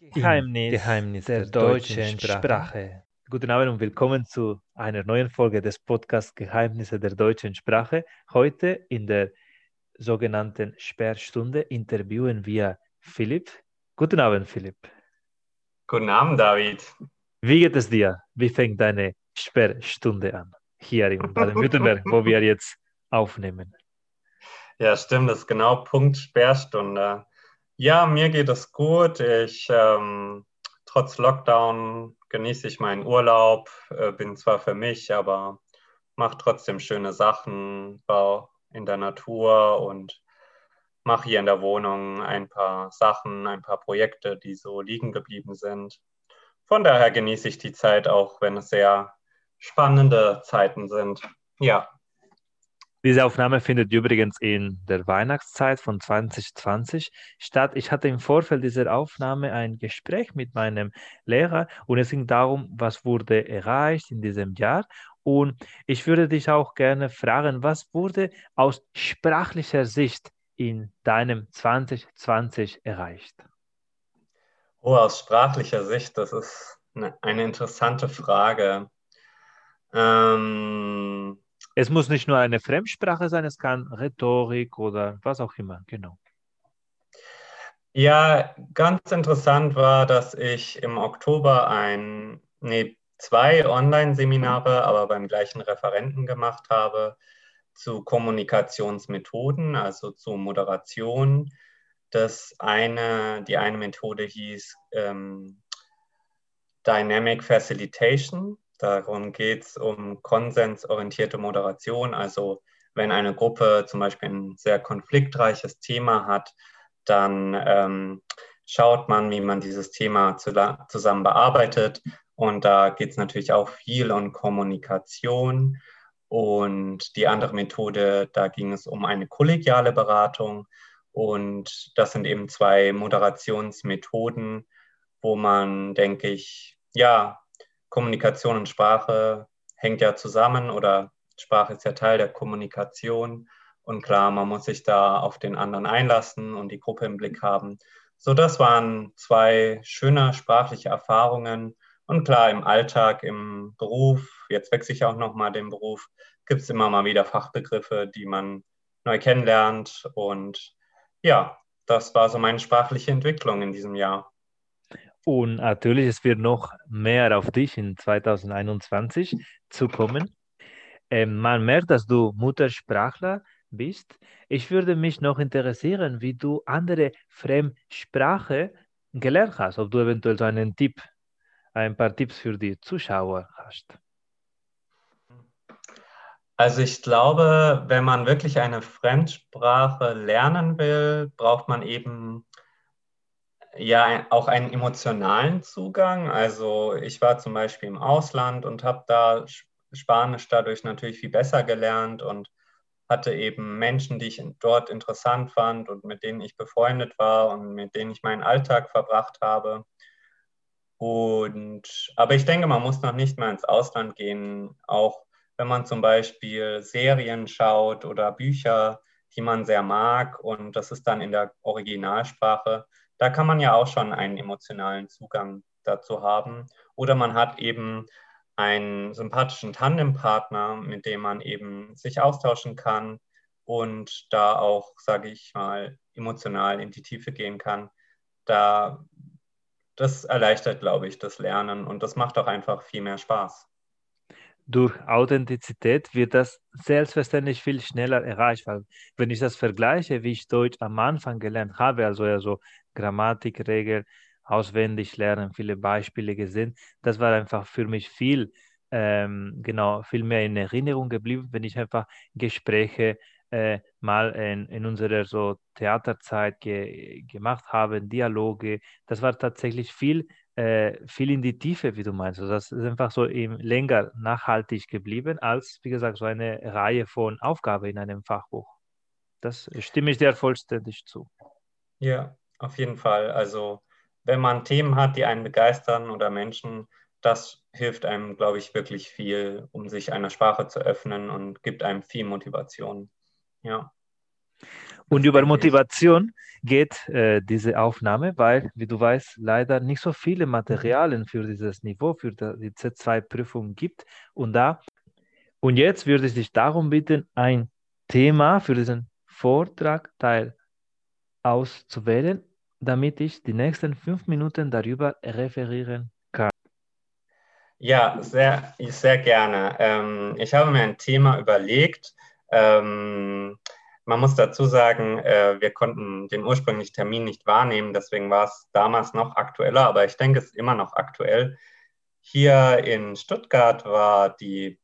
Geheimnis, Geheimnis der, der deutschen Sprache. Sprache. Guten Abend und willkommen zu einer neuen Folge des Podcasts Geheimnisse der deutschen Sprache. Heute in der sogenannten Sperrstunde interviewen wir Philipp. Guten Abend, Philipp. Guten Abend, David. Wie geht es dir? Wie fängt deine Sperrstunde an? Hier in Baden-Württemberg, wo wir jetzt aufnehmen. Ja, stimmt, das ist genau Punkt Sperrstunde. Ja, mir geht es gut. Ich, ähm, trotz Lockdown genieße ich meinen Urlaub, äh, bin zwar für mich, aber mache trotzdem schöne Sachen, war in der Natur und mache hier in der Wohnung ein paar Sachen, ein paar Projekte, die so liegen geblieben sind. Von daher genieße ich die Zeit auch, wenn es sehr spannende Zeiten sind. Ja. Diese Aufnahme findet übrigens in der Weihnachtszeit von 2020 statt. Ich hatte im Vorfeld dieser Aufnahme ein Gespräch mit meinem Lehrer und es ging darum, was wurde erreicht in diesem Jahr. Und ich würde dich auch gerne fragen, was wurde aus sprachlicher Sicht in deinem 2020 erreicht? Oh, aus sprachlicher Sicht, das ist eine, interessante Frage. Ähm, es muss nicht nur eine Fremdsprache sein, es kann Rhetorik oder was auch immer, genau. Ja, ganz interessant war, dass ich im Oktober ein, nee, zwei Online-Seminare, aber beim gleichen Referenten gemacht habe zu Kommunikationsmethoden, also zu Moderation. Das eine, die eine Methode hieß ähm, Dynamic Facilitation. Darum geht es um konsensorientierte Moderation. Also wenn eine Gruppe zum Beispiel ein sehr konfliktreiches Thema hat, dann ähm, schaut man, wie man dieses Thema zu, zusammen bearbeitet. Und da geht es natürlich auch viel um Kommunikation. Und die andere Methode, da ging es um eine kollegiale Beratung. Und das sind eben zwei Moderationsmethoden, wo man, denke ich, ja, Kommunikation und Sprache hängt ja zusammen oder Sprache ist ja Teil der Kommunikation. Und klar, man muss sich da auf den anderen einlassen und die Gruppe im Blick haben. So, das waren zwei schöne sprachliche Erfahrungen. Und klar, im Alltag, im Beruf, jetzt wechsle ich auch nochmal den Beruf, gibt es immer mal wieder Fachbegriffe, die man neu kennenlernt. Und ja, das war so meine sprachliche Entwicklung in diesem Jahr. Und natürlich, es wird noch mehr auf dich in 2021 zukommen. Ähm, man merkt, dass du Muttersprachler bist. Ich würde mich noch interessieren, wie du andere Fremdsprache gelernt hast, ob du eventuell so einen Tipp, ein paar Tipps für die Zuschauer hast. Also ich glaube, wenn man wirklich eine Fremdsprache lernen will, braucht man eben ja, auch einen emotionalen Zugang. Also ich war zum Beispiel im Ausland und habe da Spanisch dadurch natürlich viel besser gelernt und hatte eben Menschen, die ich dort interessant fand und mit denen ich befreundet war und mit denen ich meinen Alltag verbracht habe. Und, aber ich denke, man muss noch nicht mal ins Ausland gehen, auch wenn man zum Beispiel Serien schaut oder Bücher, die man sehr mag und das ist dann in der Originalsprache, da kann man ja auch schon einen emotionalen Zugang dazu haben. Oder man hat eben einen sympathischen Tandempartner, mit dem man eben sich austauschen kann und da auch, sage ich mal, emotional in die Tiefe gehen kann. Da, das erleichtert, glaube ich, das Lernen und das macht auch einfach viel mehr Spaß durch Authentizität wird das selbstverständlich viel schneller erreicht, weil wenn ich das vergleiche, wie ich Deutsch am Anfang gelernt habe, also ja so Grammatikregeln auswendig lernen, viele Beispiele gesehen, das war einfach für mich viel, ähm, genau, viel mehr in Erinnerung geblieben, wenn ich einfach Gespräche äh, mal in, in unserer so Theaterzeit ge gemacht habe, Dialoge, das war tatsächlich viel äh, viel in die Tiefe, wie du meinst. Also das ist einfach so eben länger nachhaltig geblieben, als, wie gesagt, so eine Reihe von Aufgaben in einem Fachbuch. Das stimme ich dir vollständig zu. Ja, auf jeden Fall. Also wenn man Themen hat, die einen begeistern oder Menschen, das hilft einem, glaube ich, wirklich viel, um sich einer Sprache zu öffnen und gibt einem viel Motivation. Ja. Und über Motivation geht äh, diese Aufnahme, weil, wie du weißt, leider nicht so viele Materialien für dieses Niveau, für die Z2-Prüfung gibt. Und da und jetzt würde ich dich darum bitten, ein Thema für diesen Vortrag Teil auszuwählen, damit ich die nächsten fünf Minuten darüber referieren kann. Ja, sehr, sehr gerne. Ähm, ich habe mir ein Thema überlegt. Ähm, man muss dazu sagen, äh, wir konnten den ursprünglichen Termin nicht wahrnehmen, deswegen war es damals noch aktueller, aber ich denke, es ist immer noch aktuell. Hier in Stuttgart war die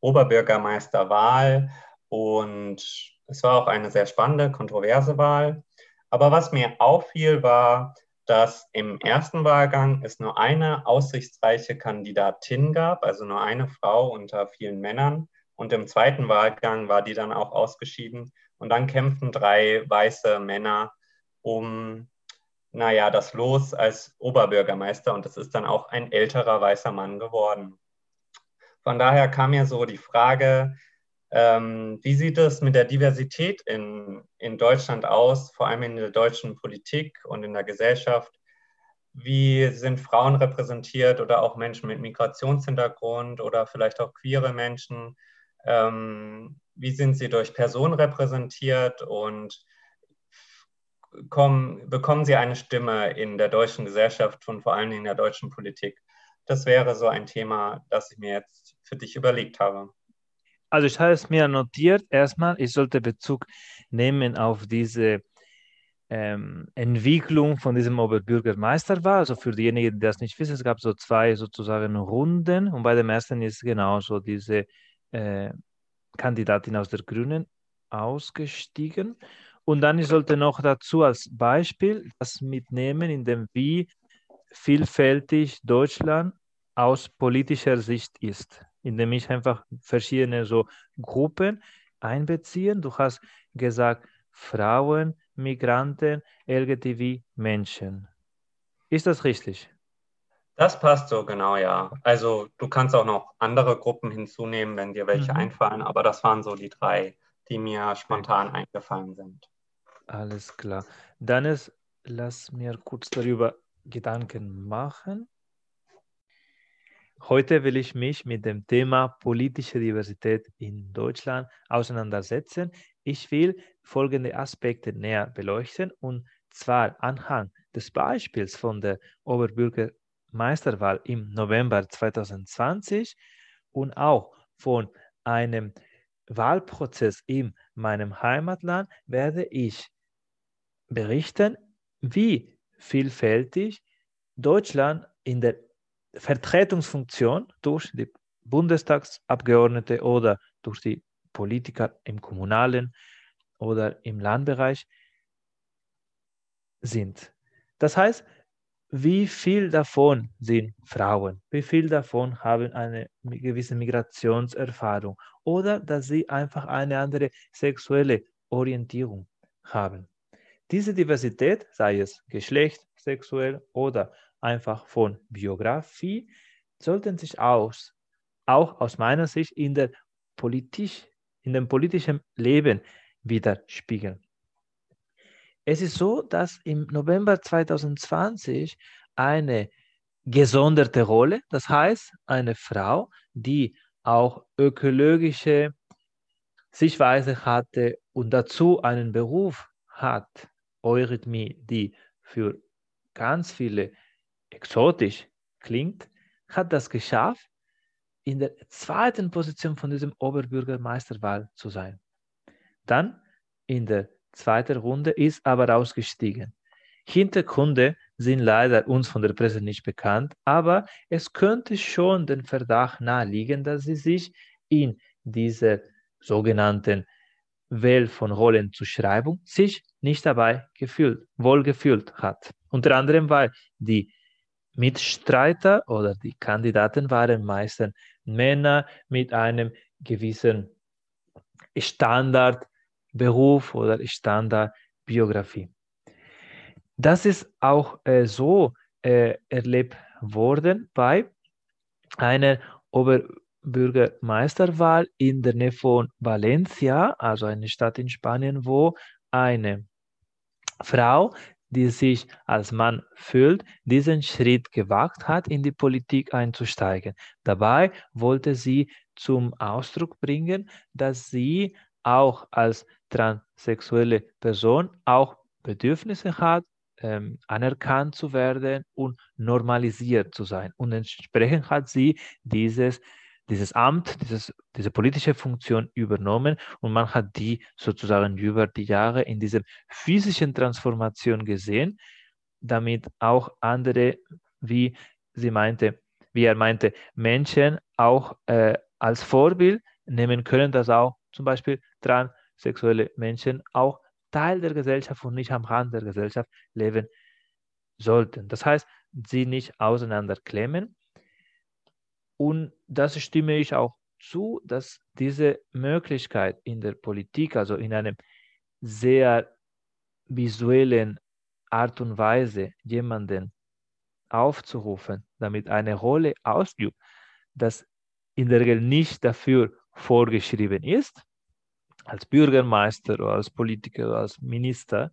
Oberbürgermeisterwahl und es war auch eine sehr spannende, kontroverse Wahl. Aber was mir auffiel, war, dass im ersten Wahlgang es nur eine aussichtsreiche Kandidatin gab, also nur eine Frau unter vielen Männern. Und im zweiten Wahlgang war die dann auch ausgeschieden. Und dann kämpften drei weiße Männer um, naja, das Los als Oberbürgermeister. Und es ist dann auch ein älterer weißer Mann geworden. Von daher kam mir so die Frage, ähm, wie sieht es mit der Diversität in, in Deutschland aus, vor allem in der deutschen Politik und in der Gesellschaft? Wie sind Frauen repräsentiert oder auch Menschen mit Migrationshintergrund oder vielleicht auch queere Menschen? Ähm, wie sind sie durch Personen repräsentiert und kommen, bekommen sie eine Stimme in der deutschen Gesellschaft und vor allem in der deutschen Politik? Das wäre so ein Thema, das ich mir jetzt für dich überlegt habe. Also ich habe es mir notiert, erstmal, ich sollte Bezug nehmen auf diese ähm, Entwicklung von diesem Oberbürgermeisterwahl. Also für diejenigen, die das nicht wissen, es gab so zwei sozusagen Runden und bei dem ersten ist genauso diese äh, Kandidatin aus der Grünen ausgestiegen. Und dann ich sollte noch dazu als Beispiel das mitnehmen, in dem wie vielfältig Deutschland aus politischer Sicht ist, indem ich einfach verschiedene so Gruppen einbeziehen. Du hast gesagt, Frauen, Migranten, LGTB, Menschen. Ist das richtig? Das passt so genau, ja. Also du kannst auch noch andere Gruppen hinzunehmen, wenn dir welche mhm. einfallen, aber das waren so die drei, die mir spontan eingefallen sind. Alles klar. Dann ist, lass mir kurz darüber Gedanken machen. Heute will ich mich mit dem Thema politische Diversität in Deutschland auseinandersetzen. Ich will folgende Aspekte näher beleuchten und zwar anhand des Beispiels von der Oberbürgermeisterwahl im November 2020 und auch von einem Wahlprozess in meinem Heimatland werde ich berichten, wie vielfältig Deutschland in der Vertretungsfunktion durch die Bundestagsabgeordnete oder durch die Politiker im kommunalen oder im Landbereich sind. Das heißt, wie viel davon sind Frauen? Wie viel davon haben eine gewisse Migrationserfahrung oder dass sie einfach eine andere sexuelle Orientierung haben? Diese Diversität, sei es Geschlecht, sexuell oder einfach von Biografie, sollten sich aus, auch aus meiner Sicht in, der politisch, in dem politischen Leben widerspiegeln. Es ist so, dass im November 2020 eine gesonderte Rolle, das heißt eine Frau, die auch ökologische Sichtweise hatte und dazu einen Beruf hat, Eurythmie, die für ganz viele exotisch klingt, hat das geschafft, in der zweiten Position von diesem Oberbürgermeisterwahl zu sein. Dann in der zweiten Runde ist aber ausgestiegen. Hintergründe sind leider uns von der Presse nicht bekannt, aber es könnte schon den Verdacht naheliegen, dass sie sich in dieser sogenannten Welt von Rollenzuschreibung sich nicht dabei gefühlt, wohl gefühlt hat. Unter anderem, weil die Mitstreiter oder die Kandidaten waren meistens Männer mit einem gewissen Standardberuf oder Standardbiografie. Das ist auch äh, so äh, erlebt worden bei einer Ober Bürgermeisterwahl in der Nähe von Valencia, also eine Stadt in Spanien, wo eine Frau, die sich als Mann fühlt, diesen Schritt gewagt hat, in die Politik einzusteigen. Dabei wollte sie zum Ausdruck bringen, dass sie auch als transsexuelle Person auch Bedürfnisse hat, ähm, anerkannt zu werden und normalisiert zu sein. Und entsprechend hat sie dieses, dieses Amt, dieses, diese politische Funktion übernommen und man hat die sozusagen über die Jahre in dieser physischen Transformation gesehen, damit auch andere, wie sie meinte, wie er meinte, Menschen auch äh, als Vorbild nehmen können, dass auch zum Beispiel transsexuelle Menschen auch Teil der Gesellschaft und nicht am Rand der Gesellschaft leben sollten. Das heißt, sie nicht auseinanderklemmen. Und das stimme ich auch zu, dass diese Möglichkeit in der Politik, also in einem sehr visuellen Art und Weise jemanden aufzurufen, damit eine Rolle ausübt, das in der Regel nicht dafür vorgeschrieben ist, als Bürgermeister oder als Politiker oder als Minister,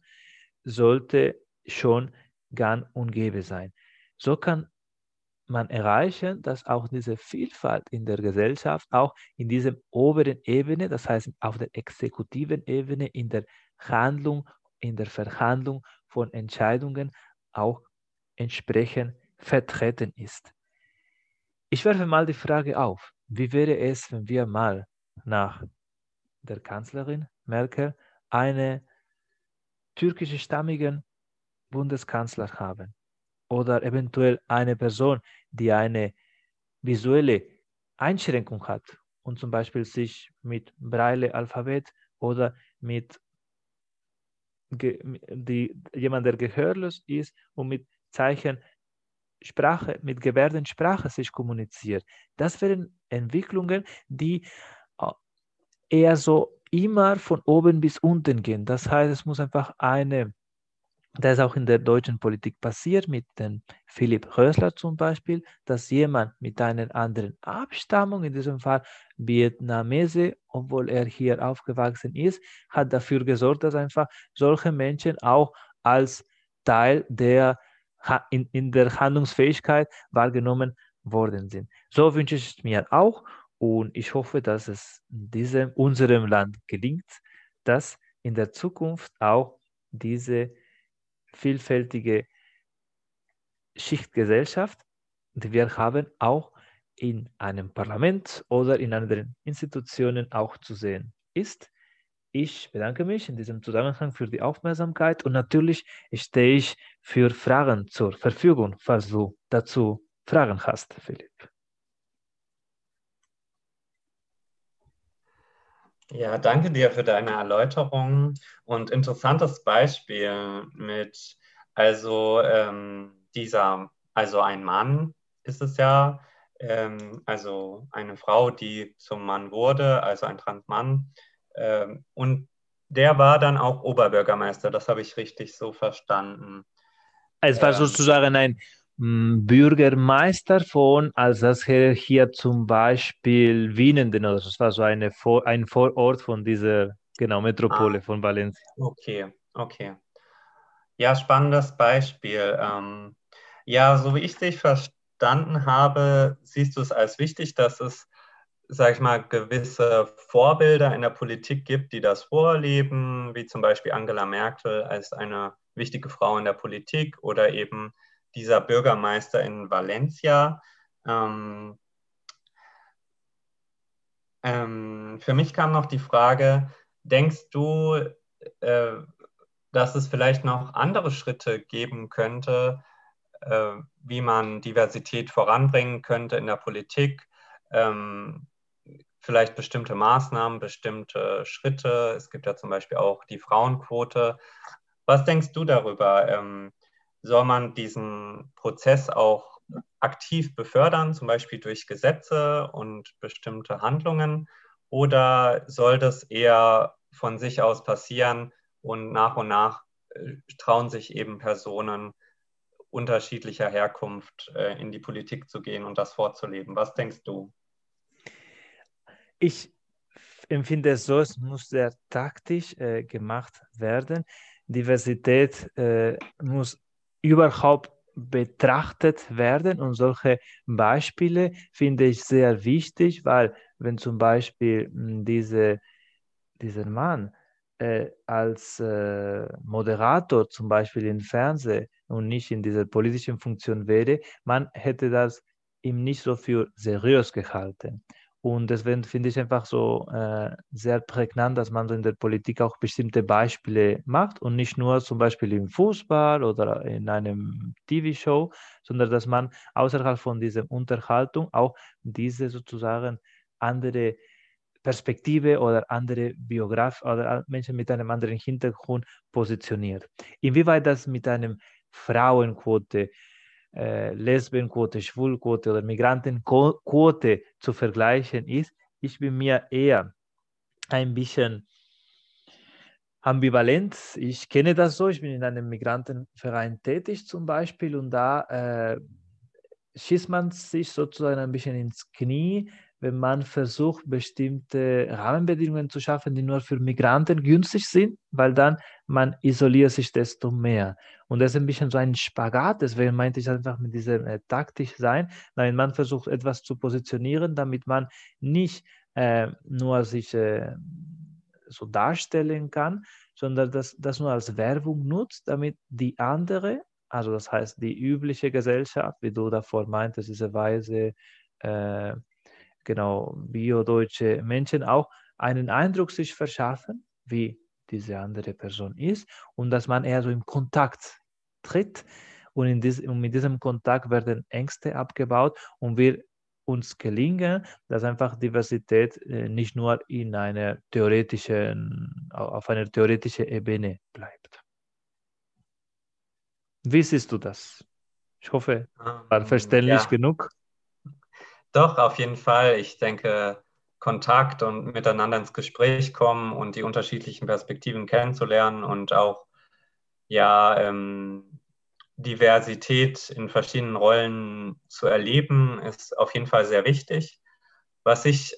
sollte schon gang und gäbe sein. So kann man erreichen, dass auch diese Vielfalt in der Gesellschaft, auch in dieser oberen Ebene, das heißt auf der exekutiven Ebene, in der Handlung, in der Verhandlung von Entscheidungen auch entsprechend vertreten ist. Ich werfe mal die Frage auf, wie wäre es, wenn wir mal nach der Kanzlerin Merkel eine türkische stammigen Bundeskanzler haben oder eventuell eine Person, die eine visuelle Einschränkung hat und zum Beispiel sich mit Braille-Alphabet oder mit die, jemand, der gehörlos ist und mit Zeichensprache, mit Gebärdensprache sich kommuniziert. Das wären Entwicklungen, die eher so immer von oben bis unten gehen. Das heißt, es muss einfach eine, das ist auch in der deutschen Politik passiert, mit dem Philipp Rösler zum Beispiel, dass jemand mit einer anderen Abstammung, in diesem Fall Vietnamese, obwohl er hier aufgewachsen ist, hat dafür gesorgt, dass einfach solche Menschen auch als Teil der in, in der Handlungsfähigkeit wahrgenommen worden sind. So wünsche ich es mir auch und ich hoffe, dass es diesem, unserem Land gelingt, dass in der Zukunft auch diese vielfältige Schichtgesellschaft, die wir haben, auch in einem Parlament oder in anderen Institutionen auch zu sehen ist. Ich bedanke mich in diesem Zusammenhang für die Aufmerksamkeit und natürlich stehe ich für Fragen zur Verfügung, falls du dazu Fragen hast, Philipp. Ja, danke dir für deine Erläuterung und interessantes Beispiel mit, also ähm, dieser, also ein Mann ist es ja, ähm, also eine Frau, die zum Mann wurde, also ein Transmann. Ähm, und der war dann auch Oberbürgermeister, das habe ich richtig so verstanden. Es war ähm, sozusagen ein Bürgermeister von Alsace hier zum Beispiel Wienenden oder das war so eine Vor ein Vorort von dieser genau Metropole ah, von Valencia. Okay, okay. Ja, spannendes Beispiel. Ähm, ja, so wie ich dich verstanden habe, siehst du es als wichtig, dass es, sag ich mal, gewisse Vorbilder in der Politik gibt, die das vorleben, wie zum Beispiel Angela Merkel als eine wichtige Frau in der Politik oder eben dieser Bürgermeister in Valencia. Ähm, ähm, für mich kam noch die Frage, denkst du, äh, dass es vielleicht noch andere Schritte geben könnte, äh, wie man Diversität voranbringen könnte in der Politik? Ähm, vielleicht bestimmte Maßnahmen, bestimmte Schritte. Es gibt ja zum Beispiel auch die Frauenquote. Was denkst du darüber? Ähm, soll man diesen Prozess auch aktiv befördern, zum Beispiel durch Gesetze und bestimmte Handlungen, oder soll das eher von sich aus passieren und nach und nach äh, trauen sich eben Personen unterschiedlicher Herkunft äh, in die Politik zu gehen und das vorzuleben? Was denkst du? Ich empfinde es so, es muss sehr taktisch äh, gemacht werden. Diversität äh, muss überhaupt betrachtet werden und solche Beispiele finde ich sehr wichtig, weil wenn zum Beispiel hm, diese, dieser Mann äh, als äh, Moderator zum Beispiel im Fernsehen und nicht in dieser politischen Funktion wäre, man hätte das ihm nicht so für seriös gehalten. Und deswegen finde ich einfach so äh, sehr prägnant, dass man so in der Politik auch bestimmte Beispiele macht und nicht nur zum Beispiel im Fußball oder in einem TV-Show, sondern dass man außerhalb von dieser Unterhaltung auch diese sozusagen andere Perspektive oder andere Biograf oder Menschen mit einem anderen Hintergrund positioniert. Inwieweit das mit einem Frauenquote Lesbenquote, Schwulquote oder Migrantenquote zu vergleichen ist, ich bin mir eher ein bisschen ambivalent. Ich kenne das so, ich bin in einem Migrantenverein tätig zum Beispiel und da äh, schießt man sich sozusagen ein bisschen ins Knie, wenn man versucht, bestimmte Rahmenbedingungen zu schaffen, die nur für Migranten günstig sind, weil dann man isoliert sich desto mehr. Und das ist ein bisschen so ein Spagat, deswegen meinte ich einfach mit diesem äh, taktisch sein. Nein, man versucht etwas zu positionieren, damit man nicht äh, nur sich äh, so darstellen kann, sondern das, das nur als Werbung nutzt, damit die andere, also das heißt die übliche Gesellschaft, wie du davor meintest, diese Weise, äh, genau, biodeutsche Menschen auch einen Eindruck sich verschaffen, wie diese andere Person ist und dass man eher so im Kontakt tritt und, in dies, und mit diesem Kontakt werden Ängste abgebaut und wir uns gelingen, dass einfach Diversität äh, nicht nur in einer theoretischen, auf einer theoretischen Ebene bleibt. Wie siehst du das? Ich hoffe, war ähm, verständlich ja. genug. Doch, auf jeden Fall. Ich denke, Kontakt und miteinander ins Gespräch kommen und die unterschiedlichen Perspektiven kennenzulernen und auch ja, ähm, Diversität in verschiedenen Rollen zu erleben, ist auf jeden Fall sehr wichtig. Was ich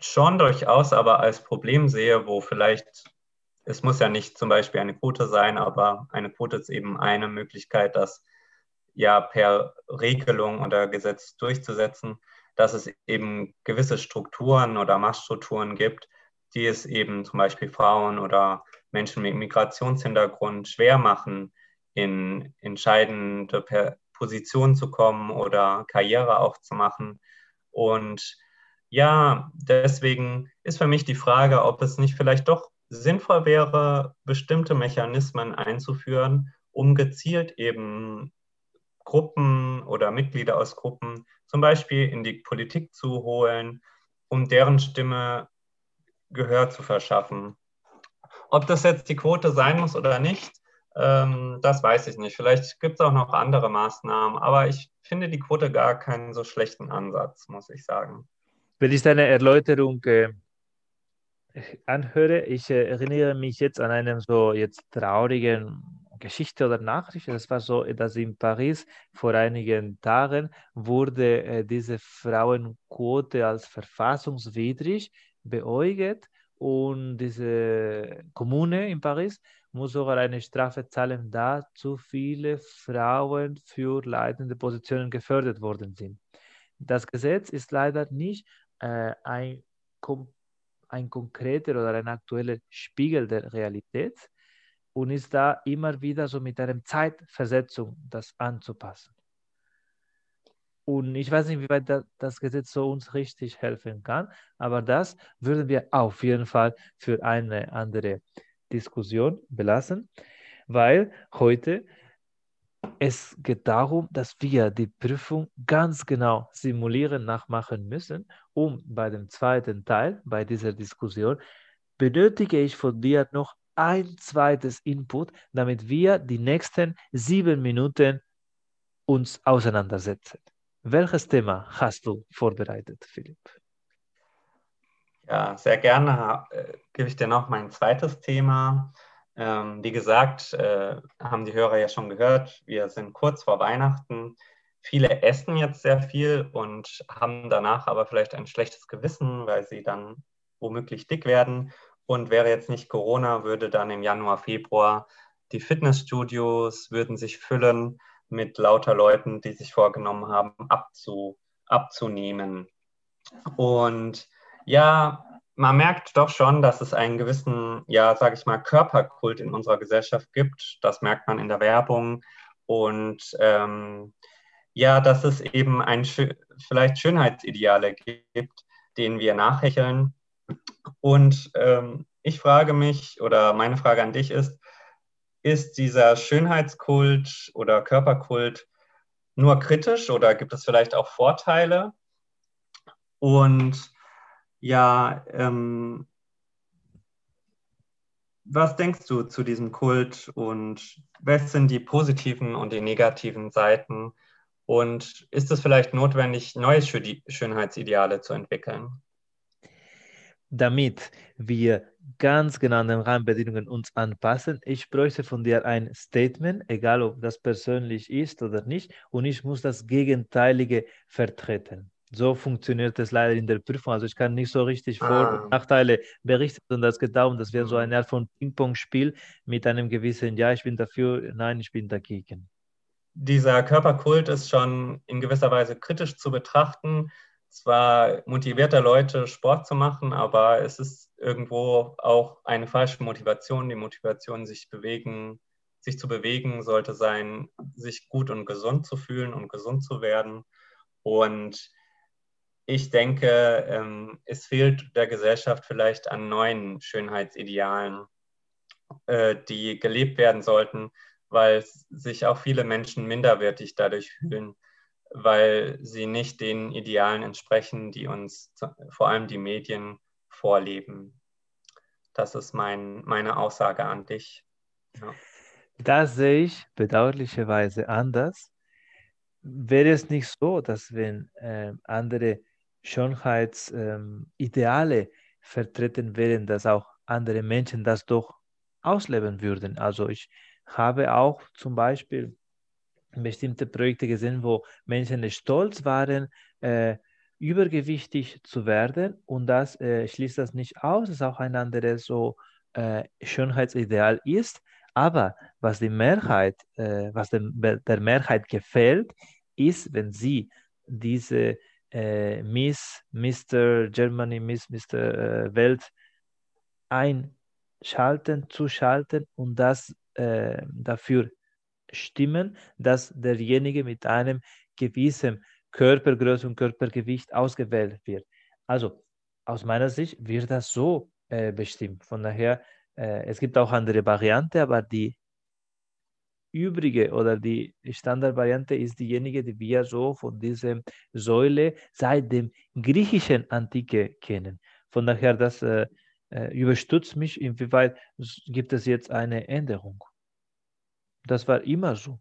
schon durchaus aber als Problem sehe, wo vielleicht, es muss ja nicht zum Beispiel eine Quote sein, aber eine Quote ist eben eine Möglichkeit, dass ja per Regelung oder Gesetz durchzusetzen, dass es eben gewisse Strukturen oder Machtstrukturen gibt, die es eben zum Beispiel Frauen oder Menschen mit Migrationshintergrund schwer machen, in entscheidende Positionen zu kommen oder Karriere aufzumachen. Und ja, deswegen ist für mich die Frage, ob es nicht vielleicht doch sinnvoll wäre, bestimmte Mechanismen einzuführen, um gezielt eben Gruppen oder Mitglieder aus Gruppen zum Beispiel in die Politik zu holen, um deren Stimme Gehör zu verschaffen. Ob das jetzt die Quote sein muss oder nicht, ähm, das weiß ich nicht. Vielleicht gibt es auch noch andere Maßnahmen, aber ich finde die Quote gar keinen so schlechten Ansatz, muss ich sagen. Wenn ich deine Erläuterung äh, anhöre, ich äh, erinnere mich jetzt an einen so jetzt traurigen Geschichte oder Nachricht. Das war so, dass in Paris vor einigen Tagen wurde äh, diese Frauenquote als verfassungswidrig beäugt und diese Kommune in Paris muss sogar eine Strafe zahlen, da zu viele Frauen für leitende Positionen gefördert worden sind. Das Gesetz ist leider nicht äh, ein, ein konkreter oder ein aktueller Spiegel der Realität, und ist da immer wieder so mit einer Zeitversetzung das anzupassen. Und ich weiß nicht, wie weit das Gesetz so uns richtig helfen kann, aber das würden wir auf jeden Fall für eine andere Diskussion belassen, weil heute es geht darum, dass wir die Prüfung ganz genau simulieren, nachmachen müssen, um bei dem zweiten Teil, bei dieser Diskussion, benötige ich von dir noch ein zweites Input, damit wir die nächsten sieben Minuten uns auseinandersetzen. Welches Thema hast du vorbereitet, Philipp? Ja, sehr gerne äh, gebe ich dir noch mein zweites Thema. Ähm, wie gesagt, äh, haben die Hörer ja schon gehört, wir sind kurz vor Weihnachten. Viele essen jetzt sehr viel und haben danach aber vielleicht ein schlechtes Gewissen, weil sie dann womöglich dick werden. Und wäre jetzt nicht Corona, würde dann im Januar, Februar die Fitnessstudios würden sich füllen mit lauter Leuten, die sich vorgenommen haben, abzu, abzunehmen. Und ja, man merkt doch schon, dass es einen gewissen, ja, sage ich mal, Körperkult in unserer Gesellschaft gibt. Das merkt man in der Werbung. Und ähm, ja, dass es eben ein, vielleicht Schönheitsideale gibt, denen wir nachhecheln. Und ähm, ich frage mich, oder meine Frage an dich ist, ist dieser Schönheitskult oder Körperkult nur kritisch oder gibt es vielleicht auch Vorteile? Und ja, ähm, was denkst du zu diesem Kult und was sind die positiven und die negativen Seiten? Und ist es vielleicht notwendig, neue Schönheitsideale zu entwickeln? Damit wir ganz genau an den Rahmenbedingungen uns anpassen, ich bräuchte von dir ein Statement, egal ob das persönlich ist oder nicht, und ich muss das Gegenteilige vertreten. So funktioniert es leider in der Prüfung. Also ich kann nicht so richtig Vor- und ah. Nachteile berichten, sondern das geht darum, dass wir so eine Art von Ping-Pong-Spiel mit einem gewissen Ja, ich bin dafür, nein, ich bin dagegen. Dieser Körperkult ist schon in gewisser Weise kritisch zu betrachten. Zwar motiviert er Leute, Sport zu machen, aber es ist irgendwo auch eine falsche Motivation. Die Motivation, sich bewegen, sich zu bewegen, sollte sein, sich gut und gesund zu fühlen und gesund zu werden. Und ich denke, ähm, es fehlt der Gesellschaft vielleicht an neuen Schönheitsidealen, äh, die gelebt werden sollten, weil sich auch viele Menschen minderwertig dadurch fühlen, weil sie nicht den Idealen entsprechen, die uns vor allem die Medien vorleben. Das ist mein, meine Aussage an dich. Ja. Das sehe ich bedauerlicherweise anders. Wäre es nicht so, dass wenn äh, andere Schönheitsideale ähm, vertreten werden, dass auch andere Menschen das doch ausleben würden. Also ich habe auch zum Beispiel bestimmte Projekte gesehen, wo Menschen stolz waren, äh, übergewichtig zu werden und das äh, schließt das nicht aus, dass auch ein anderes so äh, Schönheitsideal ist. Aber was die Mehrheit, äh, was dem, der Mehrheit gefällt, ist, wenn sie diese äh, Miss, Mr. Germany, Miss, Mr. Äh, Welt einschalten, zuschalten und das dafür stimmen, dass derjenige mit einem gewissen Körpergröße und Körpergewicht ausgewählt wird. Also aus meiner Sicht wird das so äh, bestimmt. Von daher, äh, es gibt auch andere Varianten, aber die übrige oder die Standardvariante ist diejenige, die wir so von dieser Säule seit dem griechischen Antike kennen. Von daher, das äh, äh, überstützt mich, inwieweit gibt es jetzt eine Änderung. Das war immer so.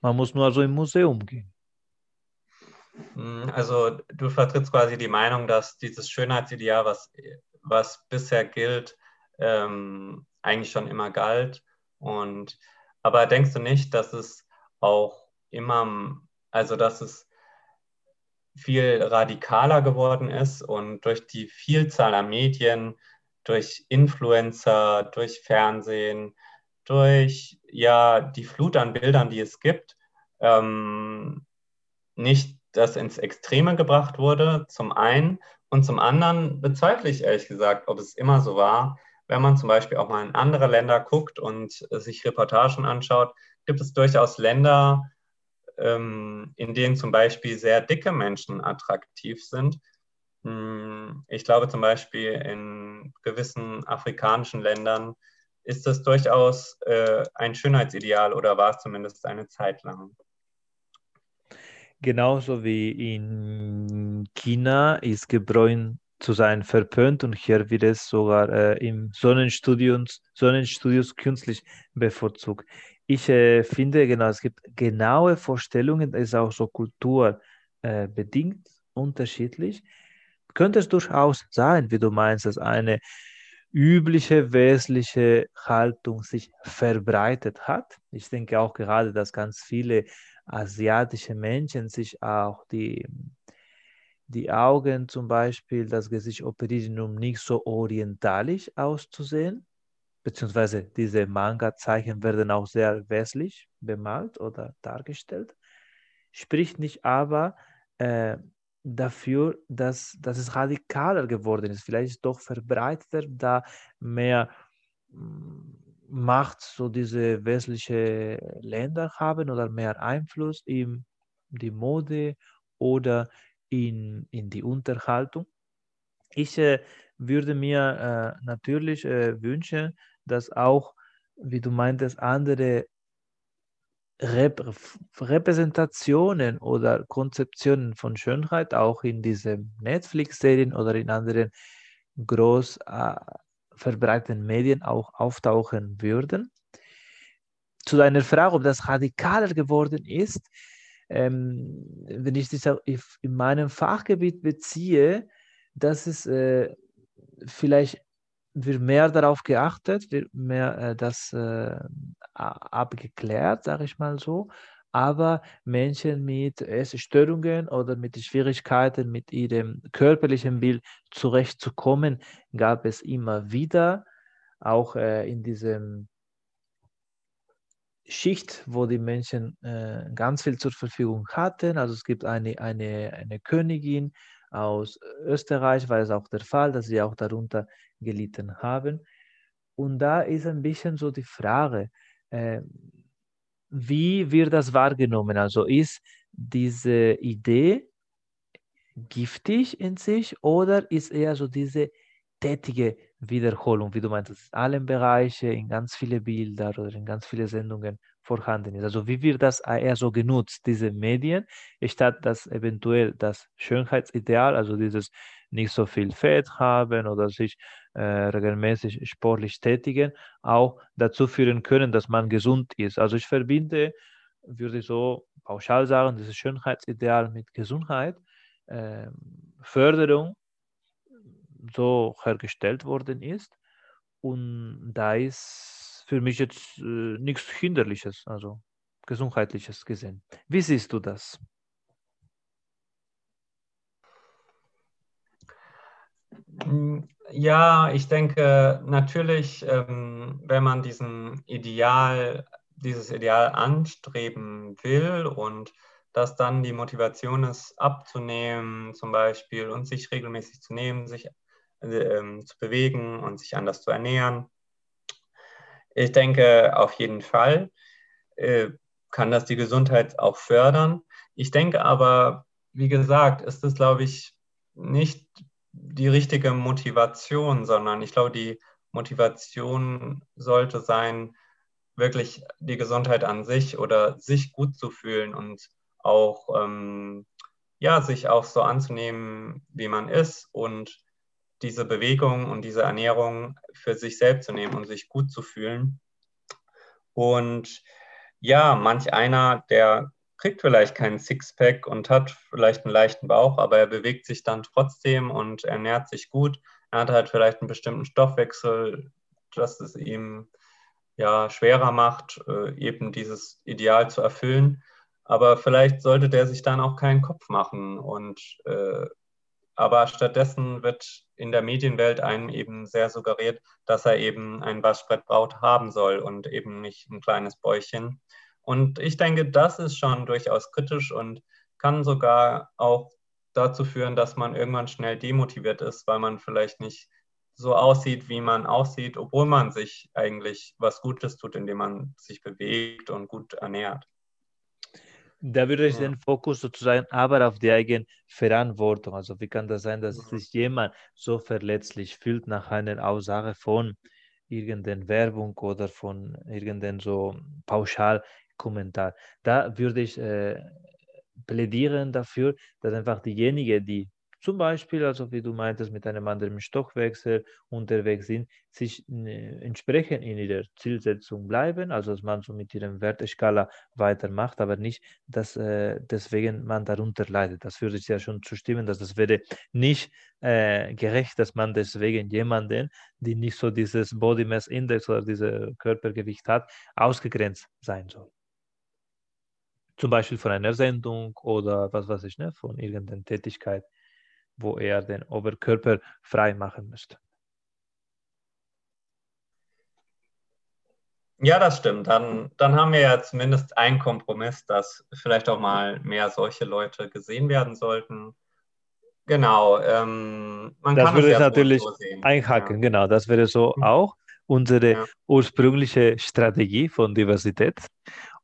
Man muss nur so im Museum gehen. Hm, also du vertrittst quasi die Meinung, dass dieses Schönheitsideal, was, was bisher gilt, ähm, eigentlich schon immer galt und aber denkst du nicht, dass es auch immer, also dass es viel radikaler geworden ist und durch die Vielzahl an Medien, durch Influencer, durch Fernsehen, durch ja die Flut an Bildern, die es gibt, ähm, nicht das ins Extreme gebracht wurde, zum einen. Und zum anderen bezweifle ich ehrlich gesagt, ob es immer so war, wenn man zum Beispiel auch mal in andere Länder guckt und sich Reportagen anschaut, gibt es durchaus Länder, ähm, in denen zum Beispiel sehr dicke Menschen attraktiv sind. Hm, ich glaube zum Beispiel in gewissen afrikanischen Ländern ist das durchaus äh, ein Schönheitsideal oder war es zumindest eine Zeit lang. Genauso wie in China ist gebräunt zu sein verpönt und hier wird es sogar äh, im Sonnenstudios, Sonnenstudios künstlich bevorzugt. Ich äh, finde, genau, es gibt genaue Vorstellungen, das ist auch so kulturbedingt äh, unterschiedlich. Könnte es durchaus sein, wie du meinst, dass eine übliche westliche Haltung sich verbreitet hat. Ich denke auch gerade, dass ganz viele asiatische Menschen sich auch die die Augen zum Beispiel, das Gesicht operieren, um nicht so orientalisch auszusehen, beziehungsweise diese Manga-Zeichen werden auch sehr westlich bemalt oder dargestellt, spricht nicht aber äh, dafür, dass, dass es radikaler geworden ist. Vielleicht doch verbreiteter, da mehr mm, Macht so diese westliche Länder haben oder mehr Einfluss in die Mode oder in, in die Unterhaltung. Ich äh, würde mir äh, natürlich äh, wünschen, dass auch, wie du meintest, andere Repräsentationen oder Konzeptionen von Schönheit auch in diesen Netflix-Serien oder in anderen groß äh, verbreiteten Medien auch auftauchen würden. Zu deiner Frage, ob das radikaler geworden ist, ähm, wenn ich das in meinem Fachgebiet beziehe, dass es äh, vielleicht wird mehr darauf geachtet, wird mehr äh, das äh, abgeklärt, sage ich mal so. Aber Menschen mit Essstörungen oder mit Schwierigkeiten mit ihrem körperlichen Bild zurechtzukommen, gab es immer wieder, auch äh, in diesem Schicht, wo die Menschen äh, ganz viel zur Verfügung hatten. Also es gibt eine, eine, eine Königin aus Österreich, war es auch der Fall, dass sie auch darunter gelitten haben. Und da ist ein bisschen so die Frage, äh, wie wird das wahrgenommen? Also ist diese Idee giftig in sich oder ist eher so diese tätige Wiederholung, wie du meintest, in allen Bereichen, in ganz viele Bilder oder in ganz viele Sendungen vorhanden ist. Also wie wird das eher so genutzt, diese Medien, statt dass eventuell das Schönheitsideal, also dieses nicht so viel Fett haben oder sich äh, regelmäßig sportlich tätigen, auch dazu führen können, dass man gesund ist. Also ich verbinde, würde ich so pauschal sagen, dieses Schönheitsideal mit Gesundheit, äh, Förderung so hergestellt worden ist. Und da ist für mich jetzt äh, nichts Hinderliches, also Gesundheitliches gesehen. Wie siehst du das? Hm, ja, ich denke natürlich, ähm, wenn man diesen Ideal, dieses Ideal anstreben will und dass dann die Motivation ist, abzunehmen zum Beispiel und sich regelmäßig zu nehmen, sich äh, zu bewegen und sich anders zu ernähren. Ich denke auf jeden Fall äh, kann das die Gesundheit auch fördern. Ich denke aber, wie gesagt, ist es, glaube ich, nicht die richtige Motivation, sondern ich glaube, die Motivation sollte sein, wirklich die Gesundheit an sich oder sich gut zu fühlen und auch ähm, ja, sich auch so anzunehmen, wie man ist und diese Bewegung und diese Ernährung für sich selbst zu nehmen und sich gut zu fühlen. Und ja, manch einer, der kriegt vielleicht keinen Sixpack und hat vielleicht einen leichten Bauch, aber er bewegt sich dann trotzdem und ernährt sich gut. Er hat halt vielleicht einen bestimmten Stoffwechsel, dass es ihm ja schwerer macht, äh, eben dieses Ideal zu erfüllen. Aber vielleicht sollte der sich dann auch keinen Kopf machen. Und äh, aber stattdessen wird in der Medienwelt einem eben sehr suggeriert, dass er eben ein Waschbrettbraut haben soll und eben nicht ein kleines Bäuchchen. Und ich denke, das ist schon durchaus kritisch und kann sogar auch dazu führen, dass man irgendwann schnell demotiviert ist, weil man vielleicht nicht so aussieht, wie man aussieht, obwohl man sich eigentlich was Gutes tut, indem man sich bewegt und gut ernährt. Da würde ich ja. den Fokus sozusagen aber auf die eigene Verantwortung. Also wie kann das sein, dass mhm. sich jemand so verletzlich fühlt nach einer Aussage von irgendeiner Werbung oder von irgendeinem so pauschal Kommentar. Da würde ich äh, plädieren dafür, dass einfach diejenigen, die zum Beispiel, also wie du meintest, mit einem anderen Stoffwechsel unterwegs sind, sich äh, entsprechend in ihrer Zielsetzung bleiben, also dass man so mit ihrem Werteskala weitermacht, aber nicht, dass äh, deswegen man darunter leidet. Das würde ich ja schon zustimmen, dass das wäre nicht äh, gerecht, dass man deswegen jemanden, die nicht so dieses Body Mass Index oder dieses Körpergewicht hat, ausgegrenzt sein soll zum Beispiel von einer Sendung oder was weiß ich, ne, von irgendeiner Tätigkeit, wo er den Oberkörper frei machen müsste. Ja, das stimmt. Dann, dann haben wir ja zumindest einen Kompromiss, dass vielleicht auch mal mehr solche Leute gesehen werden sollten. Genau. Ähm, man das kann würde es ja natürlich so einhaken, ja. genau. Das wäre so mhm. auch unsere ja. ursprüngliche Strategie von Diversität.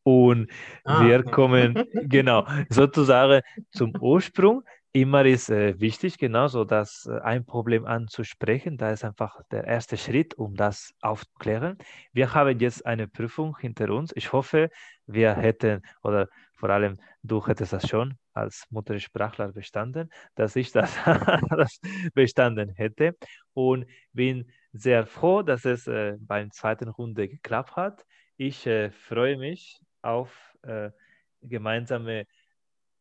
Und ah. wir kommen genau sozusagen zum Ursprung immer ist äh, wichtig, genauso das äh, ein Problem anzusprechen. Da ist einfach der erste Schritt, um das aufzuklären. Wir haben jetzt eine Prüfung hinter uns. Ich hoffe, wir hätten, oder vor allem du hättest das schon als Muttersprachler bestanden, dass ich das, das bestanden hätte. Und bin sehr froh, dass es äh, beim zweiten Runde geklappt hat. Ich äh, freue mich auf äh, gemeinsame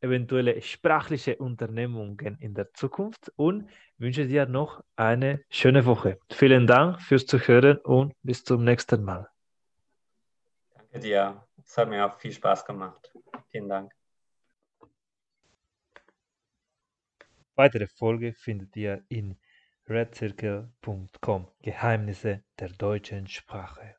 eventuelle sprachliche Unternehmungen in der Zukunft und wünsche dir noch eine schöne Woche. Vielen Dank fürs Zuhören und bis zum nächsten Mal. Danke dir. Es hat mir auch viel Spaß gemacht. Vielen Dank. Weitere Folge findet ihr in redcircle.com Geheimnisse der deutschen Sprache.